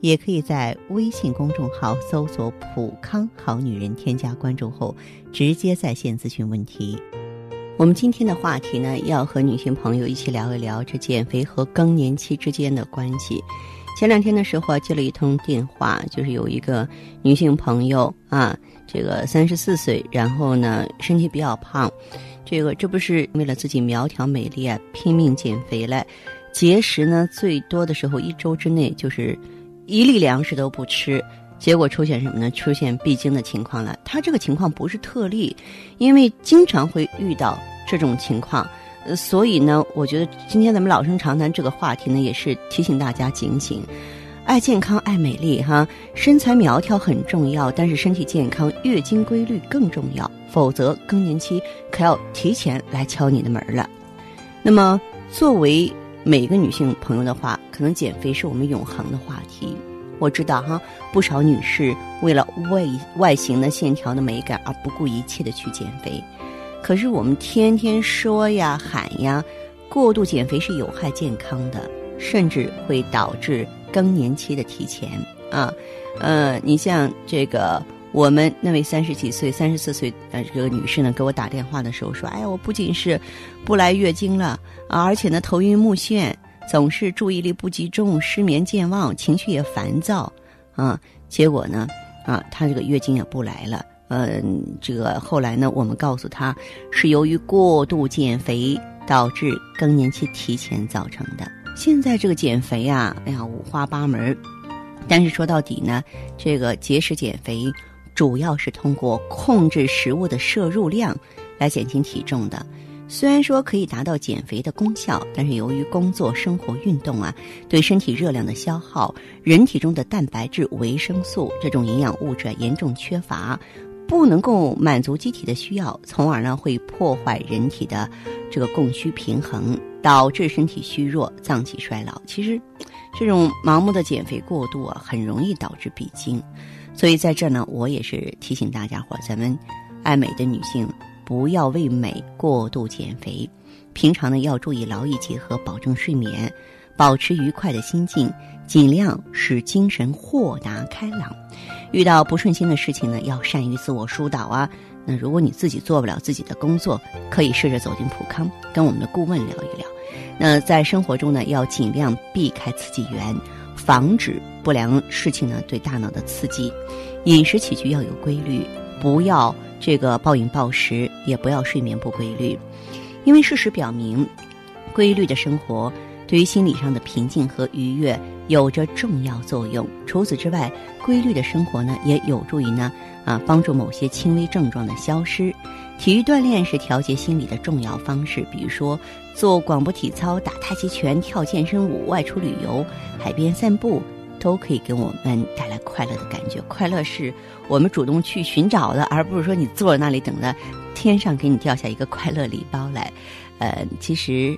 也可以在微信公众号搜索“普康好女人”，添加关注后直接在线咨询问题。我们今天的话题呢，要和女性朋友一起聊一聊这减肥和更年期之间的关系。前两天的时候啊接了一通电话，就是有一个女性朋友啊，这个三十四岁，然后呢身体比较胖，这个这不是为了自己苗条美丽啊，拼命减肥来，节食呢最多的时候一周之内就是。一粒粮食都不吃，结果出现什么呢？出现闭经的情况了。他这个情况不是特例，因为经常会遇到这种情况，呃，所以呢，我觉得今天咱们老生常谈这个话题呢，也是提醒大家警醒，爱健康、爱美丽哈，身材苗条很重要，但是身体健康、月经规律更重要，否则更年期可要提前来敲你的门了。那么，作为每个女性朋友的话，可能减肥是我们永恒的话题。我知道哈，不少女士为了外外形的线条的美感而不顾一切的去减肥。可是我们天天说呀喊呀，过度减肥是有害健康的，甚至会导致更年期的提前啊。呃，你像这个我们那位三十几岁、三十四岁的这个女士呢，给我打电话的时候说：“哎呀，我不仅是不来月经了啊，而且呢头晕目眩。”总是注意力不集中、失眠、健忘、情绪也烦躁，啊，结果呢，啊，她这个月经也不来了。嗯，这个后来呢，我们告诉她是由于过度减肥导致更年期提前造成的。现在这个减肥啊，哎呀，五花八门。但是说到底呢，这个节食减肥主要是通过控制食物的摄入量来减轻体重的。虽然说可以达到减肥的功效，但是由于工作、生活、运动啊，对身体热量的消耗，人体中的蛋白质、维生素这种营养物质严重缺乏，不能够满足机体的需要，从而呢会破坏人体的这个供需平衡，导致身体虚弱、脏器衰老。其实，这种盲目的减肥过度啊，很容易导致闭经。所以在这呢，我也是提醒大家伙儿，咱们爱美的女性。不要为美过度减肥，平常呢要注意劳逸结合，保证睡眠，保持愉快的心境，尽量使精神豁达开朗。遇到不顺心的事情呢，要善于自我疏导啊。那如果你自己做不了自己的工作，可以试着走进普康，跟我们的顾问聊一聊。那在生活中呢，要尽量避开刺激源，防止不良事情呢对大脑的刺激。饮食起居要有规律，不要。这个暴饮暴食，也不要睡眠不规律，因为事实表明，规律的生活对于心理上的平静和愉悦有着重要作用。除此之外，规律的生活呢，也有助于呢啊帮助某些轻微症状的消失。体育锻炼是调节心理的重要方式，比如说做广播体操、打太极拳、跳健身舞、外出旅游、海边散步。都可以给我们带来快乐的感觉。快乐是我们主动去寻找的，而不是说你坐在那里等着天上给你掉下一个快乐礼包来。呃，其实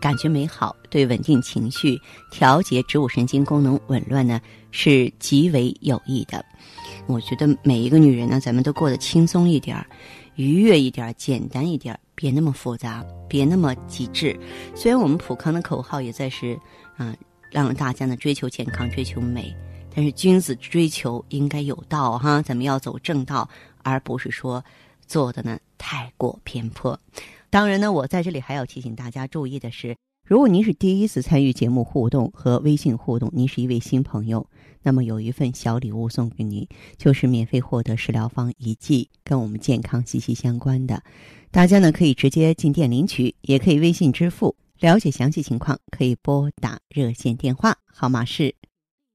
感觉美好，对稳定情绪、调节植物神经功能紊乱呢是极为有益的。我觉得每一个女人呢，咱们都过得轻松一点儿愉悦一点简单一点别那么复杂，别那么极致。虽然我们普康的口号也在是啊。让大家呢追求健康、追求美，但是君子追求应该有道哈，咱们要走正道，而不是说做的呢太过偏颇。当然呢，我在这里还要提醒大家注意的是，如果您是第一次参与节目互动和微信互动，您是一位新朋友，那么有一份小礼物送给你，就是免费获得食疗方一剂，跟我们健康息息相关的。大家呢可以直接进店领取，也可以微信支付。了解详细情况，可以拨打热线电话号码是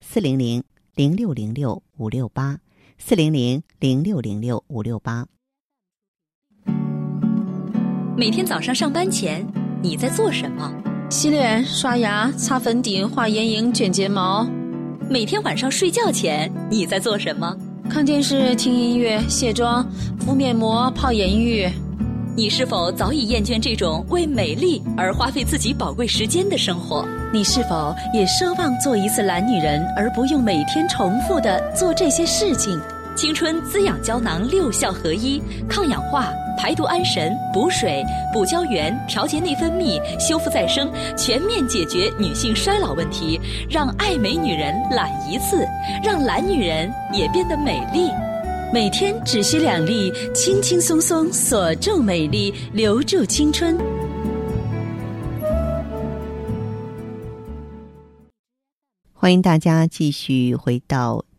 四零零零六零六五六八四零零零六零六五六八。每天早上上班前你在做什么？洗脸、刷牙、擦粉底、画眼影、卷睫毛。每天晚上睡觉前你在做什么？看电视、听音乐、卸妆、敷面膜、泡眼浴。你是否早已厌倦这种为美丽而花费自己宝贵时间的生活？你是否也奢望做一次懒女人，而不用每天重复的做这些事情？青春滋养胶囊六效合一，抗氧化、排毒安神、补水、补胶原、调节内分泌、修复再生，全面解决女性衰老问题，让爱美女人懒一次，让懒女人也变得美丽。每天只需两粒，轻轻松松锁住美丽，留住青春。欢迎大家继续回到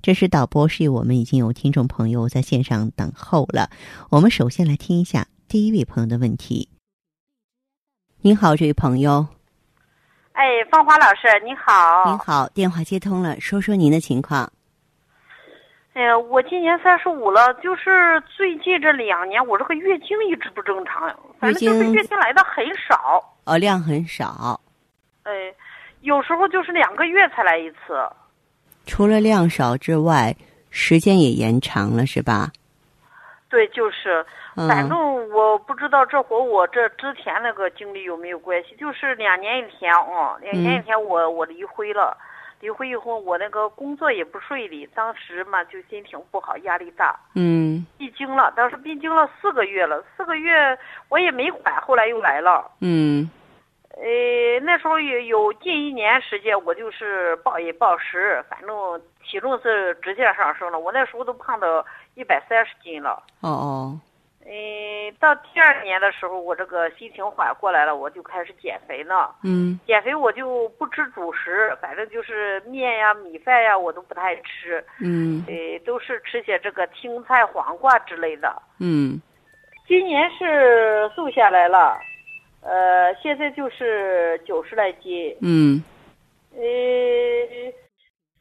这是导播示意我们已经有听众朋友在线上等候了。我们首先来听一下第一位朋友的问题。您好，这位朋友。哎，芳华老师，你好。您好，电话接通了，说说您的情况。哎呀，我今年三十五了，就是最近这两年，我这个月经一直不正常，反正就是月经来的很少，哦，量很少。哎，有时候就是两个月才来一次。除了量少之外，时间也延长了，是吧？对，就是，反正我不知道这和我这之前那个经历有没有关系。就是两年以前啊，两年以前，我我离婚了。离婚以后，我那个工作也不顺利，当时嘛就心情不好，压力大。嗯。闭经了，当时闭经了四个月了，四个月我也没管，后来又来了。嗯。呃，那时候有有近一年时间，我就是暴饮暴食，反正体重是直线上升了。我那时候都胖到一百三十斤了。哦哦。嗯，到第二年的时候，我这个心情缓过来了，我就开始减肥呢。嗯，减肥我就不吃主食，反正就是面呀、米饭呀，我都不太吃。嗯，呃，都是吃些这个青菜、黄瓜之类的。嗯，今年是瘦下来了，呃，现在就是九十来斤。嗯，呃，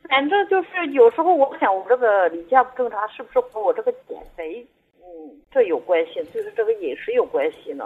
反正就是有时候我想，我这个例假不正常，是不是和我这个减肥？嗯这有关系，就是这个饮食有关系呢。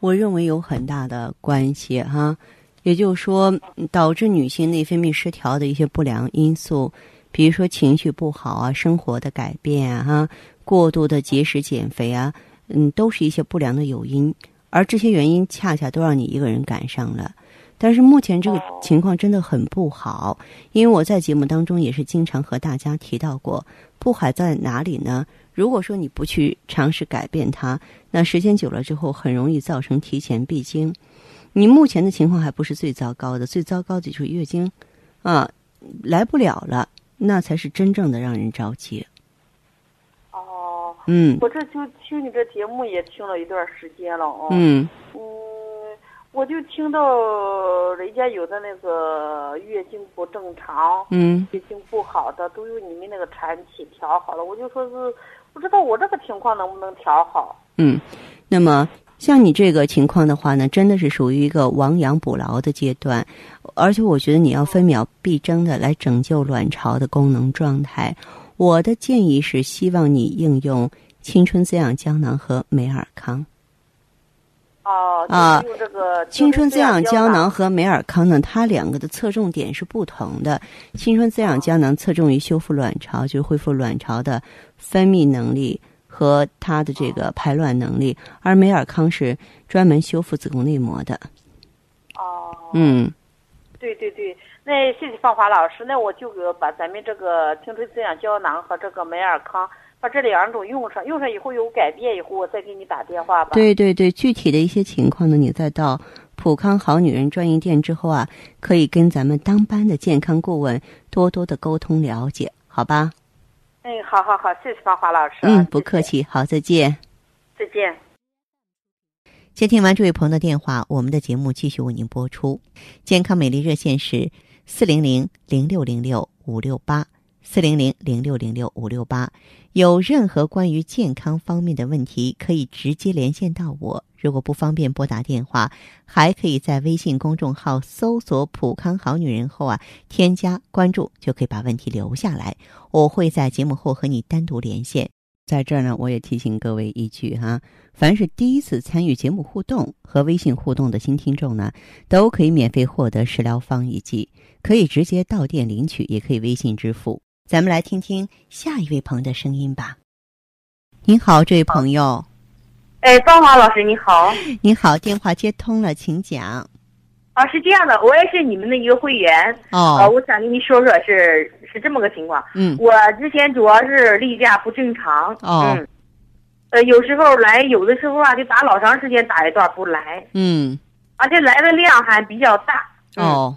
我认为有很大的关系哈，也就是说，导致女性内分泌失调的一些不良因素，比如说情绪不好啊、生活的改变啊、哈、过度的节食减肥啊，嗯，都是一些不良的诱因。而这些原因恰恰都让你一个人赶上了。但是目前这个情况真的很不好，因为我在节目当中也是经常和大家提到过，不好在哪里呢？如果说你不去尝试改变它，那时间久了之后，很容易造成提前闭经。你目前的情况还不是最糟糕的，最糟糕的就是月经，啊，来不了了，那才是真正的让人着急。哦，嗯，我这就听你这节目也听了一段时间了啊。嗯。嗯，我就听到人家有的那个月经不正常，嗯，月经不好的都有你们那个产品调好了，我就说是。不知道我这个情况能不能调好？嗯，那么像你这个情况的话呢，真的是属于一个亡羊补牢的阶段，而且我觉得你要分秒必争的来拯救卵巢的功能状态。我的建议是，希望你应用青春滋养胶囊和美尔康。哦，啊，这个青春滋养胶囊和美尔康呢，它两个的侧重点是不同的。青春滋养胶囊侧重于修复卵巢，就是恢复卵巢的分泌能力和它的这个排卵能力，而美尔康是专门修复子宫内膜的。哦，嗯，对对对，那谢谢芳华老师，那我就给把咱们这个青春滋养胶囊和这个美尔康。把这两种用上，用上以后有改变以后，我再给你打电话吧。对对对，具体的一些情况呢，你再到普康好女人专营店之后啊，可以跟咱们当班的健康顾问多多的沟通了解，好吧？嗯，好好好，谢谢芳华老师。嗯，不客气，好，再见。再见。接听完这位朋友的电话，我们的节目继续为您播出。健康美丽热线是四零零零六零六五六八。四零零零六零六五六八。有任何关于健康方面的问题，可以直接连线到我。如果不方便拨打电话，还可以在微信公众号搜索“普康好女人”后啊，添加关注，就可以把问题留下来。我会在节目后和你单独连线。在这儿呢，我也提醒各位一句哈，凡是第一次参与节目互动和微信互动的新听众呢，都可以免费获得食疗方一剂，可以直接到店领取，也可以微信支付。咱们来听听下一位朋友的声音吧。您好，这位朋友。哎，芳华老师你好。你好，电话接通了，请讲。啊，是这样的，我也是你们的一个会员。哦。啊，我想跟你说说，是是这么个情况。嗯。我之前主要是例假不正常。哦。嗯。呃，有时候来，有的时候啊，就打老长时间打一段不来。嗯。而且来的量还比较大。哦。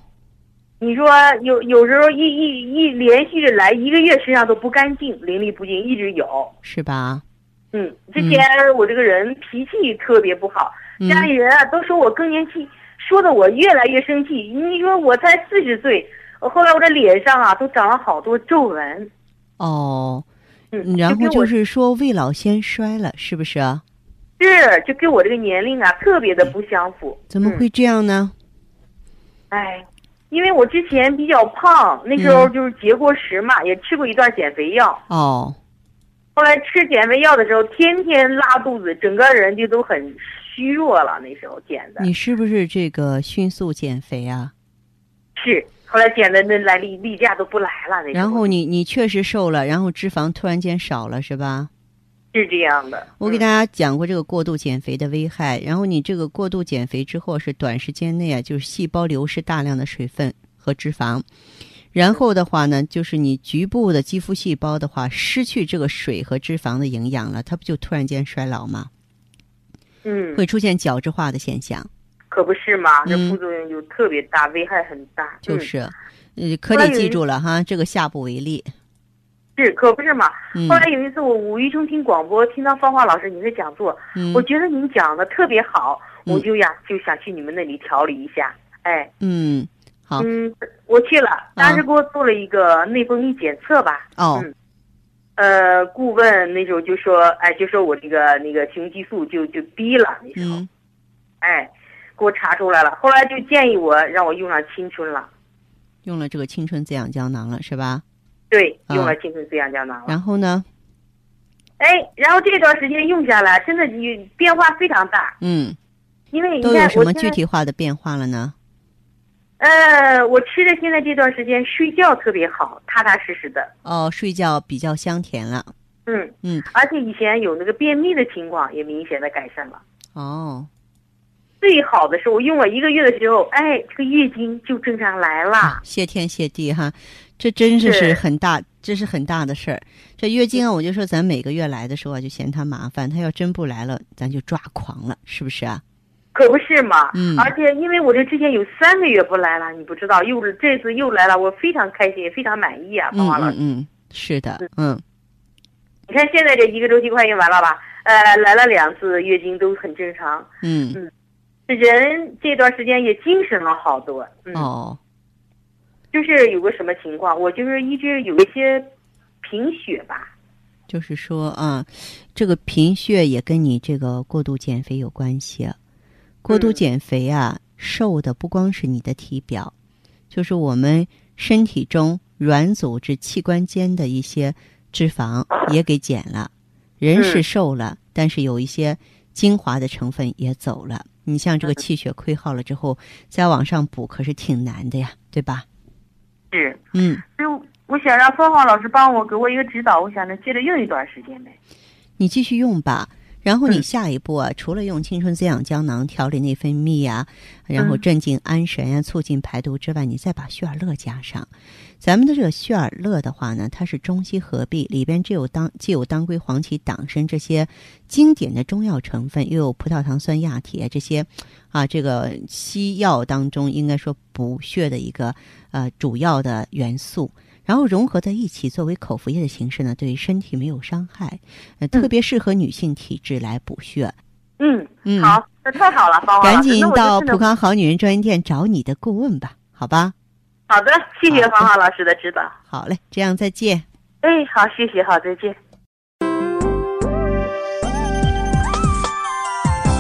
你说有有时候一一一连续的来一个月，身上都不干净，淋漓不尽，一直有，是吧？嗯，之前我这个人脾气特别不好，家里人啊都说我更年期，说的我越来越生气。你说我才四十岁，后来我这脸上啊都长了好多皱纹。哦，嗯，然后就是说未老先衰了，是不是啊？是，就跟我这个年龄啊特别的不相符。怎么会这样呢？哎。因为我之前比较胖，那时候就是节过食嘛，也吃过一段减肥药。哦。后来吃减肥药的时候，天天拉肚子，整个人就都很虚弱了。那时候减的。你是不是这个迅速减肥啊？是。后来减的那来例例假都不来了。那然后你你确实瘦了，然后脂肪突然间少了，是吧？是这样的。我给大家讲过这个过度减肥的危害，然后你这个过度减肥之后是短时间内啊，就是细胞流失大量的水分和脂肪，然后的话呢，就是你局部的肌肤细胞的话失去这个水和脂肪的营养了，它不就突然间衰老吗？嗯，会出现角质化的现象。可不是嘛，这副作用就特别大，危害很大。就是，呃，可得记住了哈，这个下不为例。是，可不是嘛。后来有一次，我无意中听广播，听到芳华老师您的讲座，我觉得您讲的特别好，我就呀就想去你们那里调理一下。哎，嗯，好，嗯，我去了，当时给我做了一个内分泌检测吧。哦，呃，顾问那时候就说，哎，就说我这个那个雄激素就就低了那时候，哎，给我查出来了。后来就建议我让我用上青春了，用了这个青春滋养胶囊了，是吧？对，用了青春滋养胶囊。然后呢？哎，然后这段时间用下来，真的变化非常大。嗯，因为都有什么具体化的变化了呢？呃，我吃的现在这段时间睡觉特别好，踏踏实实的。哦，睡觉比较香甜了。嗯嗯，而且以前有那个便秘的情况也明显的改善了。哦。最好的是我用了一个月的时候，哎，这个月经就正常来了。谢天谢地哈，这真是是很大，这是很大的事儿。这月经啊，我就说咱每个月来的时候啊，就嫌它麻烦，它要真不来了，咱就抓狂了，是不是啊？可不是嘛。嗯。而且因为我这之前有三个月不来了，你不知道，又是这次又来了，我非常开心，非常满意啊，芳华老师。嗯嗯，是的，嗯。你看现在这一个周期快用完了吧？呃，来了两次月经都很正常。嗯嗯。人这段时间也精神了好多，哦，就是有个什么情况，我就是一直有一些贫血吧。就是说啊，这个贫血也跟你这个过度减肥有关系。过度减肥啊，瘦的不光是你的体表，就是我们身体中软组织、器官间的一些脂肪 也给减了。人是瘦了，但是有一些精华的成分也走了。你像这个气血亏耗了之后，再往上补可是挺难的呀，对吧？是，嗯。所以我想让凤凰老师帮我给我一个指导，我想着接着用一段时间呗。你继续用吧。然后你下一步啊，除了用青春滋养胶囊调理内分泌呀，然后镇静安神呀，促进排毒之外，你再把血尔乐加上。咱们的这个血尔乐的话呢，它是中西合璧，里边既有当既有当归、黄芪、党参这些经典的中药成分，又有葡萄糖酸亚铁这些啊，这个西药当中应该说补血的一个呃主要的元素。然后融合在一起，作为口服液的形式呢，对身体没有伤害，呃，特别适合女性体质来补血。嗯嗯，好，那太好了，芳赶紧到普康好女人专营店找你的顾问吧，好吧？好的，谢谢芳华老师的指导。好嘞，这样再见。哎，好，谢谢，好，再见。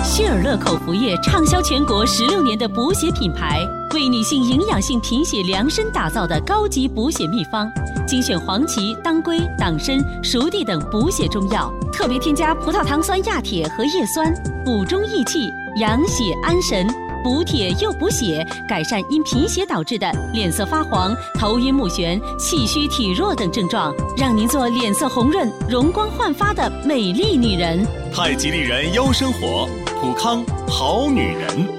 希尔乐口服液畅销全国十六年的补血品牌，为女性营养性贫血量身打造的高级补血秘方，精选黄芪、当归、党参、熟地等补血中药，特别添加葡萄糖酸亚铁和叶酸，补中益气、养血安神。补铁又补血，改善因贫血导致的脸色发黄、头晕目眩、气虚体弱等症状，让您做脸色红润、容光焕发的美丽女人。太极丽人优生活，普康好女人。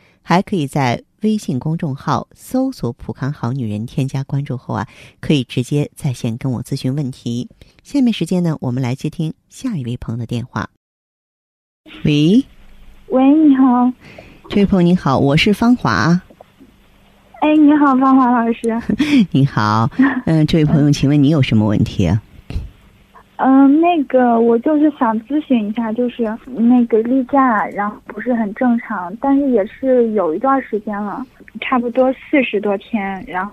还可以在微信公众号搜索“普康好女人”，添加关注后啊，可以直接在线跟我咨询问题。下面时间呢，我们来接听下一位朋友的电话。喂，喂，你好，这位朋友您好，我是芳华。哎，你好，芳华老师。你好，嗯，这位朋友，请问你有什么问题？嗯，那个，我就是想咨询一下，就是那个例假，然后不是很正常，但是也是有一段时间了，差不多四十多天，然后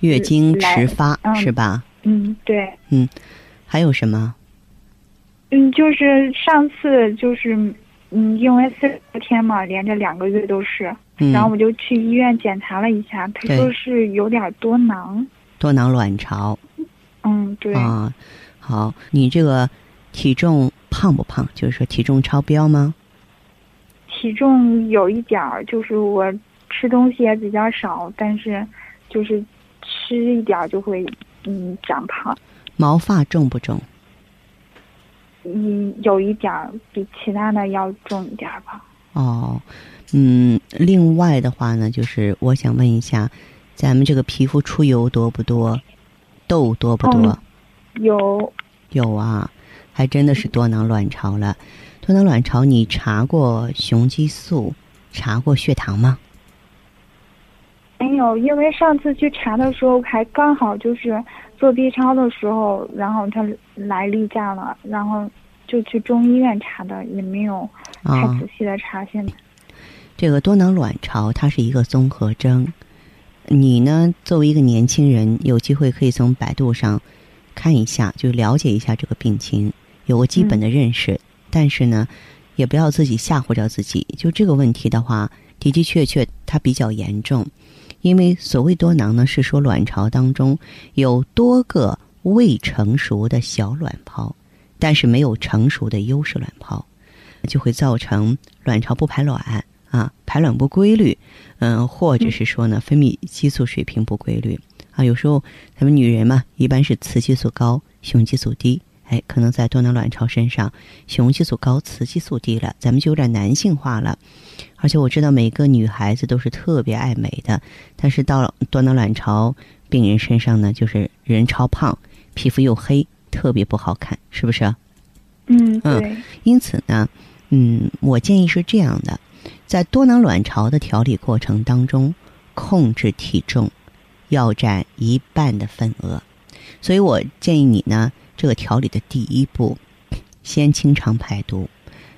月经迟发是吧？嗯，对。嗯，还有什么？嗯，就是上次就是嗯，因为四十多天嘛，连着两个月都是。然后我就去医院检查了一下，他说是有点多囊，多囊卵巢。嗯，对。啊，好，你这个体重胖不胖？就是说体重超标吗？体重有一点儿，就是我吃东西也比较少，但是就是吃一点就会嗯长胖。毛发重不重？嗯，有一点儿，比其他的要重一点儿吧。哦。嗯，另外的话呢，就是我想问一下，咱们这个皮肤出油多不多，痘多不多？有有啊，还真的是多囊卵巢了。多囊卵巢，你查过雄激素，查过血糖吗？没有，因为上次去查的时候，还刚好就是做 B 超的时候，然后他来例假了，然后就去中医院查的，也没有太仔细的查。现在。这个多囊卵巢它是一个综合征，你呢作为一个年轻人，有机会可以从百度上看一下，就了解一下这个病情，有个基本的认识。但是呢，也不要自己吓唬着自己。就这个问题的话，的的确确它比较严重，因为所谓多囊呢，是说卵巢当中有多个未成熟的小卵泡，但是没有成熟的优势卵泡，就会造成卵巢不排卵。啊，排卵不规律，嗯，或者是说呢，分泌激素水平不规律啊。有时候咱们女人嘛，一般是雌激素高，雄激素低，哎，可能在多囊卵巢身上，雄激素高，雌激素低了，咱们就有点男性化了。而且我知道每个女孩子都是特别爱美的，但是到了多囊卵巢病人身上呢，就是人超胖，皮肤又黑，特别不好看，是不是？嗯，对。因此呢，嗯，我建议是这样的。在多囊卵巢的调理过程当中，控制体重要占一半的份额，所以我建议你呢，这个调理的第一步，先清肠排毒，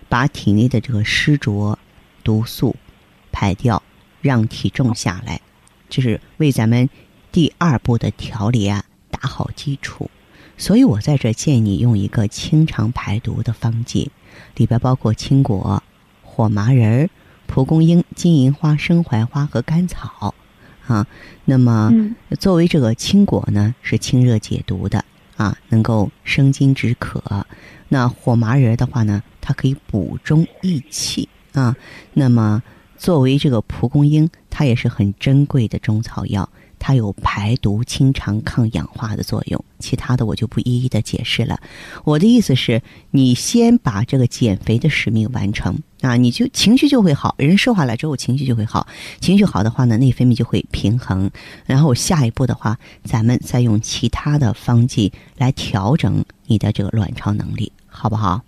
把体内的这个湿浊毒素排掉，让体重下来，这是为咱们第二步的调理啊打好基础。所以我在这建议你用一个清肠排毒的方剂，里边包括青果、火麻仁儿。蒲公英、金银花、生槐花和甘草，啊，那么作为这个清果呢，是清热解毒的啊，能够生津止渴。那火麻仁的话呢，它可以补中益气啊。那么作为这个蒲公英，它也是很珍贵的中草药。它有排毒、清肠、抗氧化的作用，其他的我就不一一的解释了。我的意思是，你先把这个减肥的使命完成啊，你就情绪就会好，人瘦下来之后情绪就会好，情绪好的话呢，内分泌就会平衡。然后下一步的话，咱们再用其他的方剂来调整你的这个卵巢能力，好。不好？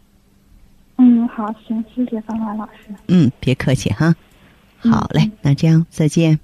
嗯，好，行，谢谢芳华老师。嗯，别客气哈。好嘞，那这样再见。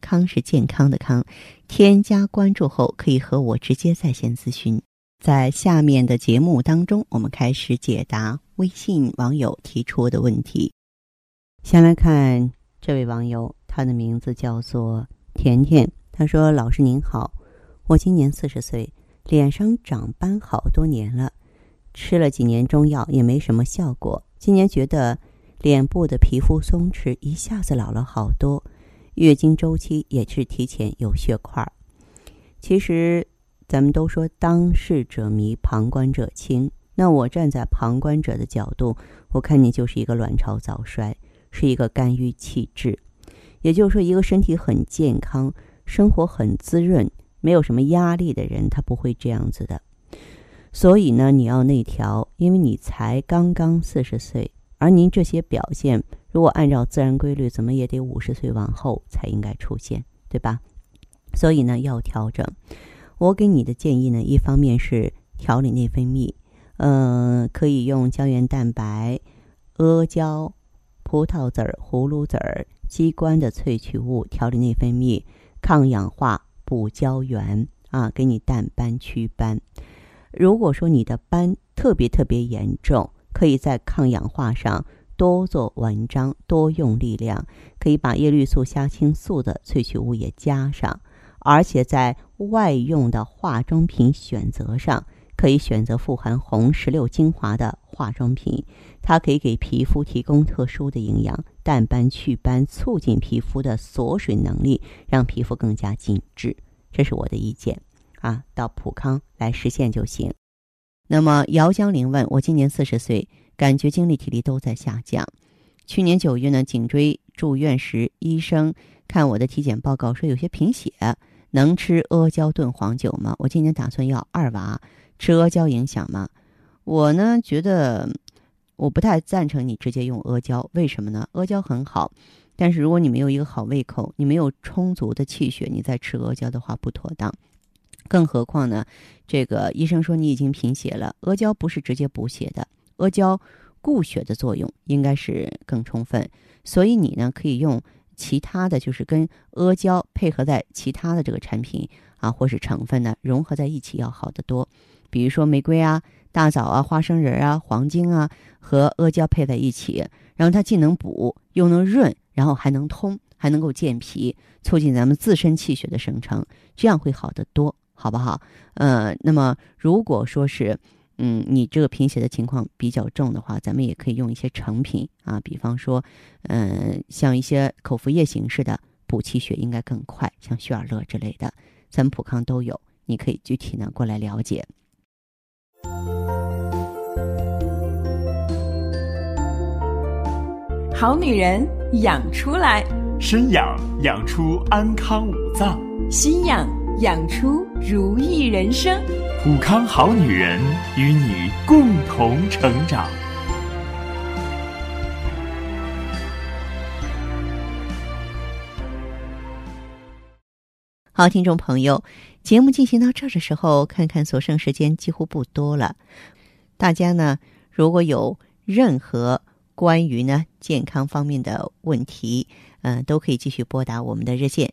康是健康的康，添加关注后可以和我直接在线咨询。在下面的节目当中，我们开始解答微信网友提出的问题。先来看这位网友，他的名字叫做甜甜。他说：“老师您好，我今年四十岁，脸上长斑好多年了，吃了几年中药也没什么效果。今年觉得脸部的皮肤松弛，一下子老了好多。”月经周期也是提前有血块。其实，咱们都说当事者迷，旁观者清。那我站在旁观者的角度，我看你就是一个卵巢早衰，是一个肝郁气滞。也就是说，一个身体很健康、生活很滋润、没有什么压力的人，他不会这样子的。所以呢，你要内调，因为你才刚刚四十岁，而您这些表现。如果按照自然规律，怎么也得五十岁往后才应该出现，对吧？所以呢，要调整。我给你的建议呢，一方面是调理内分泌，嗯，可以用胶原蛋白、阿胶、葡萄籽儿、葫芦籽儿、鸡冠的萃取物调理内分泌，抗氧化、补胶原啊，给你淡斑祛斑。如果说你的斑特别特别严重，可以在抗氧化上。多做文章，多用力量，可以把叶绿素、虾青素的萃取物也加上，而且在外用的化妆品选择上，可以选择富含红石榴精华的化妆品，它可以给皮肤提供特殊的营养，淡斑祛斑，促进皮肤的锁水能力，让皮肤更加紧致。这是我的意见啊，到普康来实现就行。那么姚江玲问我，今年四十岁。感觉精力体力都在下降。去年九月呢，颈椎住院时，医生看我的体检报告说有些贫血，能吃阿胶炖黄酒吗？我今年打算要二娃，吃阿胶影响吗？我呢觉得我不太赞成你直接用阿胶，为什么呢？阿胶很好，但是如果你没有一个好胃口，你没有充足的气血，你再吃阿胶的话不妥当。更何况呢，这个医生说你已经贫血了，阿胶不是直接补血的。阿胶固血的作用应该是更充分，所以你呢可以用其他的就是跟阿胶配合在其他的这个产品啊，或是成分呢融合在一起要好得多。比如说玫瑰啊、大枣啊、花生仁啊、黄精啊和阿胶配在一起，然后它既能补又能润，然后还能通，还能够健脾，促进咱们自身气血的生成，这样会好得多，好不好？呃，那么如果说是。嗯，你这个贫血的情况比较重的话，咱们也可以用一些成品啊，比方说，嗯，像一些口服液形式的补气血应该更快，像血尔乐之类的，咱们普康都有，你可以具体呢过来了解。好女人养出来，身养养出安康五脏，心养养出如意人生。普康好女人与你共同成长。好，听众朋友，节目进行到这儿的时候，看看所剩时间几乎不多了。大家呢，如果有任何关于呢健康方面的问题，嗯，都可以继续拨打我们的热线。